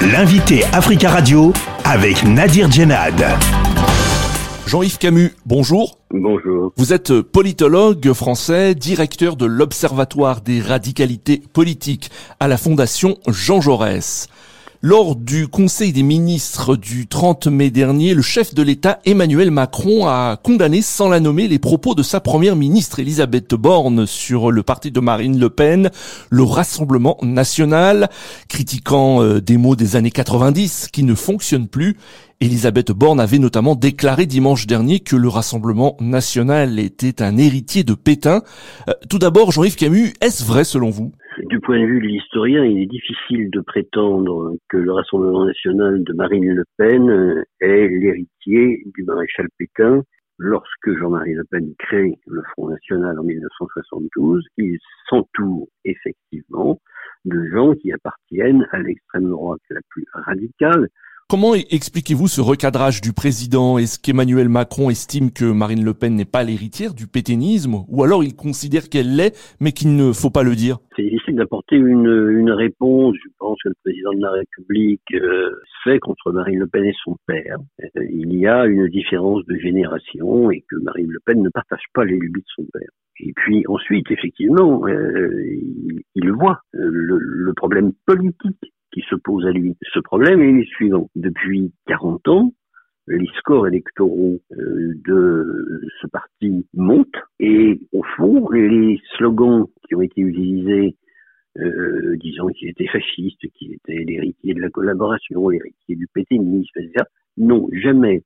L'invité Africa Radio avec Nadir Djenad. Jean-Yves Camus, bonjour. Bonjour. Vous êtes politologue français, directeur de l'Observatoire des radicalités politiques à la Fondation Jean Jaurès. Lors du Conseil des ministres du 30 mai dernier, le chef de l'État Emmanuel Macron a condamné sans la nommer les propos de sa première ministre Elisabeth Borne sur le parti de Marine Le Pen, le Rassemblement national, critiquant euh, des mots des années 90 qui ne fonctionnent plus. Elisabeth Borne avait notamment déclaré dimanche dernier que le Rassemblement national était un héritier de Pétain. Euh, tout d'abord, Jean-Yves Camus, est-ce vrai selon vous? Du point de vue de l'historien, il est difficile de prétendre que le Rassemblement national de Marine Le Pen est l'héritier du maréchal Pétain. Lorsque Jean-Marie Le Pen crée le Front National en 1972, il s'entoure effectivement de gens qui appartiennent à l'extrême droite la plus radicale, Comment expliquez-vous ce recadrage du président? Est-ce qu'Emmanuel Macron estime que Marine Le Pen n'est pas l'héritière du pétainisme? Ou alors il considère qu'elle l'est, mais qu'il ne faut pas le dire? C'est difficile d'apporter une, une, réponse. Je pense que le président de la République euh, fait contre Marine Le Pen et son père. Euh, il y a une différence de génération et que Marine Le Pen ne partage pas les lubies de son père. Et puis ensuite, effectivement, euh, il, il, voit le, le problème politique qui se pose à lui. Ce problème est le suivant. Depuis 40 ans, les scores électoraux euh, de ce parti montent et au fond, les slogans qui ont été utilisés euh, disant qu'il était fasciste, qu'il était l'héritier de la collaboration, l'héritier du pétainisme, etc., n'ont jamais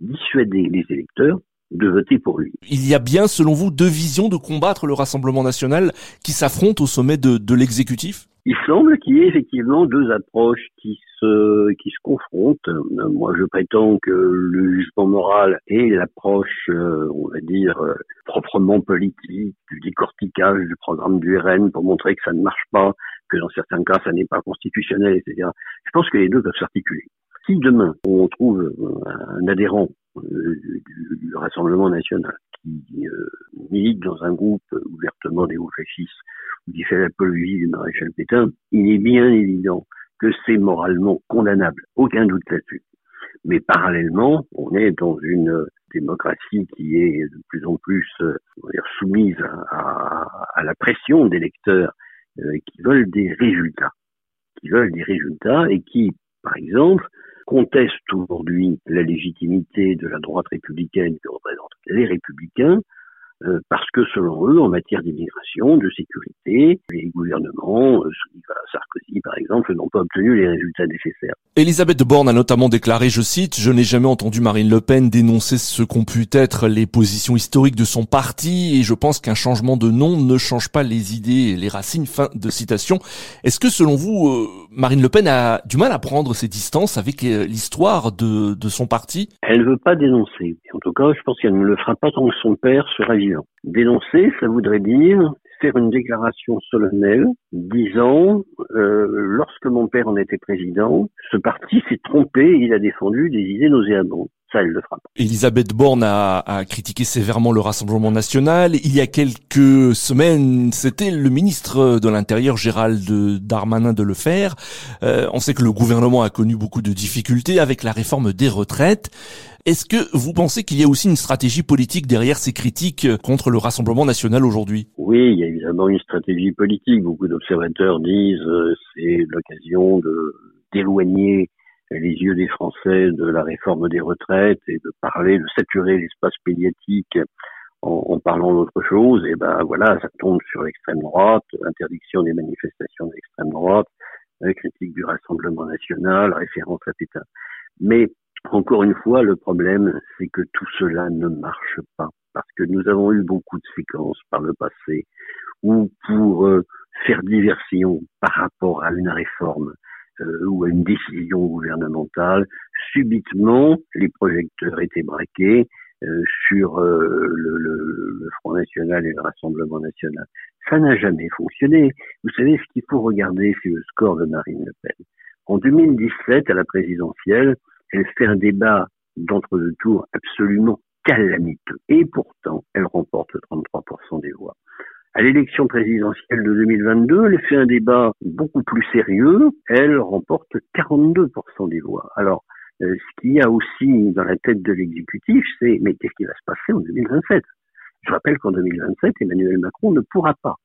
dissuadé les électeurs de voter pour lui. Il y a bien, selon vous, deux visions de combattre le Rassemblement national qui s'affrontent au sommet de l'exécutif? Il semble qu'il y ait effectivement deux approches qui se qui se confrontent. Moi, je prétends que le jugement moral et l'approche, euh, on va dire euh, proprement politique, du décortiquage du programme du RN pour montrer que ça ne marche pas, que dans certains cas ça n'est pas constitutionnel, etc. Je pense que les deux peuvent s'articuler. Si demain on trouve un adhérent euh, du, Rassemblement national qui milite dans un groupe ouvertement néo-fasciste qui fait l'apologie du maréchal Pétain, il est bien évident que c'est moralement condamnable, aucun doute là-dessus. Mais parallèlement, on est dans une démocratie qui est de plus en plus euh, soumise à, la pression des lecteurs euh, qui veulent des résultats, qui veulent des résultats et qui, par exemple, contestent aujourd'hui la légitimité de la droite républicaine que représentent les républicains euh, parce que selon eux, en matière d'immigration, de sécurité, les gouvernements, euh, Sarkozy par exemple, n'ont pas obtenu les résultats nécessaires. Elisabeth Borne a notamment déclaré, je cite, Je n'ai jamais entendu Marine Le Pen dénoncer ce qu'ont pu être les positions historiques de son parti et je pense qu'un changement de nom ne change pas les idées et les racines. Fin de citation. Est-ce que selon vous, euh, Marine Le Pen a du mal à prendre ses distances avec l'histoire de, de son parti? Elle ne veut pas dénoncer. En tout cas, je pense qu'elle ne le fera pas tant que son père sera Dénoncer, ça voudrait dire faire une déclaration solennelle disant euh, lorsque mon père en était président, ce parti s'est trompé, il a défendu des idées nauséabondes. Ça, elle le fera pas. Elisabeth Borne a, a, critiqué sévèrement le Rassemblement national. Il y a quelques semaines, c'était le ministre de l'Intérieur, Gérald Darmanin, de le faire. Euh, on sait que le gouvernement a connu beaucoup de difficultés avec la réforme des retraites. Est-ce que vous pensez qu'il y a aussi une stratégie politique derrière ces critiques contre le Rassemblement national aujourd'hui? Oui, il y a évidemment une stratégie politique. Beaucoup d'observateurs disent euh, c'est l'occasion de d'éloigner les yeux des Français de la réforme des retraites et de parler, de saturer l'espace médiatique en, en parlant d'autre chose. Et ben voilà, ça tombe sur l'extrême droite, interdiction des manifestations de l'extrême droite, critique du Rassemblement national, référence à Pétain. Mais encore une fois, le problème, c'est que tout cela ne marche pas, parce que nous avons eu beaucoup de séquences par le passé où pour euh, faire diversion par rapport à une réforme euh, ou à une décision gouvernementale, subitement, les projecteurs étaient braqués euh, sur le, le, le, Front National et le Rassemblement National. Ça n'a jamais fonctionné. Vous savez, ce qu'il faut regarder, c'est le score de Marine Le Pen. En 2017, à la présidentielle, elle fait un débat d'entre-deux tours absolument calamiteux. Et pourtant, elle remporte 33% des voix. À l'élection présidentielle de 2022, elle fait un débat beaucoup plus sérieux. Elle remporte 42% des voix. Alors, euh, ce qu'il y a aussi dans la tête de l'exécutif, c'est mais qu'est-ce qui va se passer en 2027 Je rappelle qu'en 2027, Emmanuel Macron ne pourra pas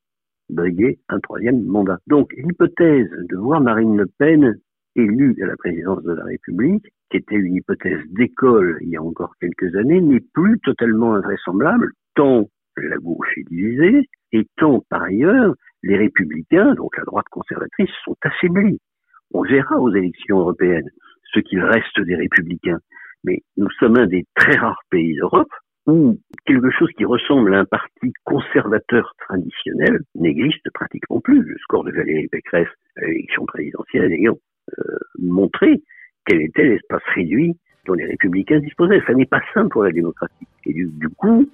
briguer un troisième mandat. Donc, l'hypothèse de voir Marine Le Pen élue à la présidence de la République, qui était une hypothèse d'école il y a encore quelques années, n'est plus totalement invraisemblable, tant la gauche est divisée, et tant par ailleurs les républicains, donc la droite conservatrice, sont affaiblis. On verra aux élections européennes ce qu'il reste des républicains. Mais nous sommes un des très rares pays d'Europe où quelque chose qui ressemble à un parti conservateur traditionnel n'existe pratiquement plus. Le score de Valérie Pécresse à l'élection présidentielle ayant euh, montré quel était l'espace réduit dont les républicains disposaient. Ça n'est pas simple pour la démocratie. Et du, coup,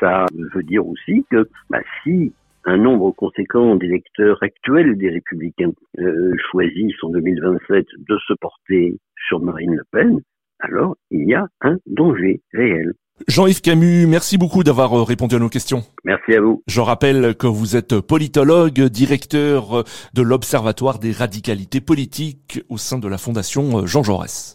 ça veut dire aussi que bah, si un nombre conséquent d'électeurs actuels des républicains euh, choisissent en 2027 de se porter sur Marine Le Pen, alors il y a un danger réel. Jean-Yves Camus, merci beaucoup d'avoir euh, répondu à nos questions. Merci à vous. Je rappelle que vous êtes politologue, directeur de l'Observatoire des radicalités politiques au sein de la Fondation Jean Jaurès.